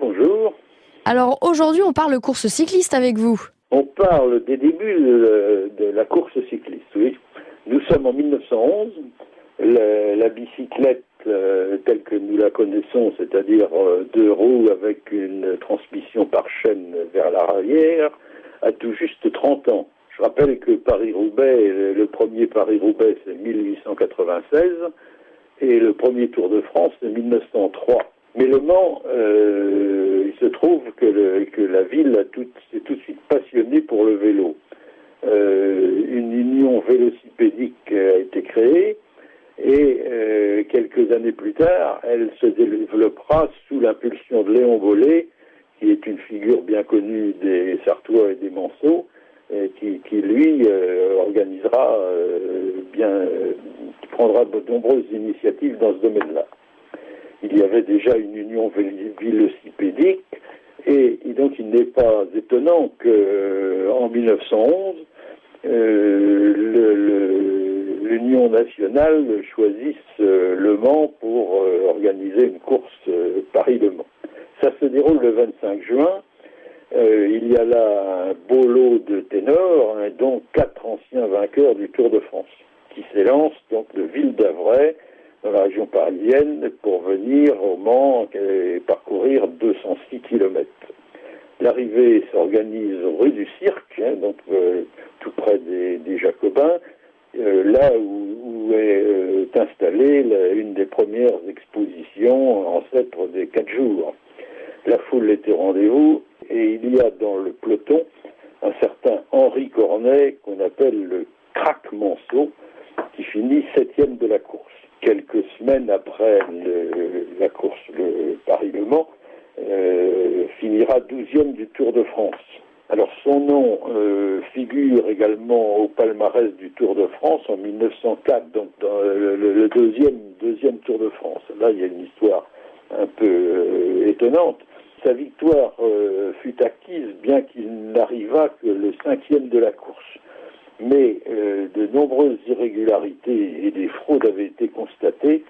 bonjour. Alors aujourd'hui, on parle course cycliste avec vous. On parle des débuts de, la course cycliste, oui. Nous sommes en 1911. La, bicyclette euh, telle que nous la connaissons, c'est-à-dire euh, deux roues avec une transmission par chaîne vers l'arrière, a tout juste 30 ans. Je rappelle que Paris-Roubaix, le premier Paris-Roubaix, c'est 1896, et le premier Tour de France, c'est 1903. Mais Le Mans, euh, il se trouve que, la ville s'est tout de suite passionnée pour le vélo. Euh, une union vélocipédique a été créée et euh, quelques années plus tard, elle se développera sous l'impulsion de Léon Bollet, qui est une figure bien connue des Sartois et des Manceaux, qui, qui, lui organisera bien, qui prendra de nombreuses initiatives dans ce domaine-là il y avait déjà une union vélocipédique, et, donc il n'est pas étonnant qu'en euh, 1911, euh, l'Union nationale choisisse euh, Le Mans pour organiser une course Paris-Le Mans. Ça se déroule le 25 juin. il y a là un beau lot de ténors, hein, dont quatre anciens vainqueurs du Tour de France, qui s'élancent donc de Ville d'Avray dans la région parisienne pour venir au Mans et parcourir 206 km. L'arrivée s'organise rue du Cirque, hein, donc euh, tout près des, Jacobins, euh, là où, est euh, installée une des premières expositions ancêtres des quatre jours. La foule était au rendez-vous et il y a dans le peloton un certain Henri Cornet qu'on appelle le crack Manceau qui finit septième de la course quelques semaines après la course le Paris-Le Mans, euh, finira douzième du Tour de France. Alors son nom euh, figure également au palmarès du Tour de France en 1904, donc dans le, deuxième, deuxième Tour de France. Là, il y a une histoire un peu euh, étonnante. Sa victoire fut acquise bien qu'il n'arriva que le cinquième de la course mais euh, de nombreuses irrégularités et des fraudes avaient été constatées.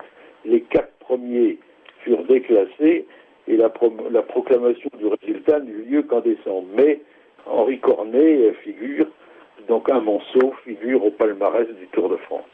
Les quatre premiers furent déclassés et la, la proclamation du résultat n'eut lieu qu'en décembre. Mais Henri Cornet figure, donc un monceau, figure au palmarès du Tour de France.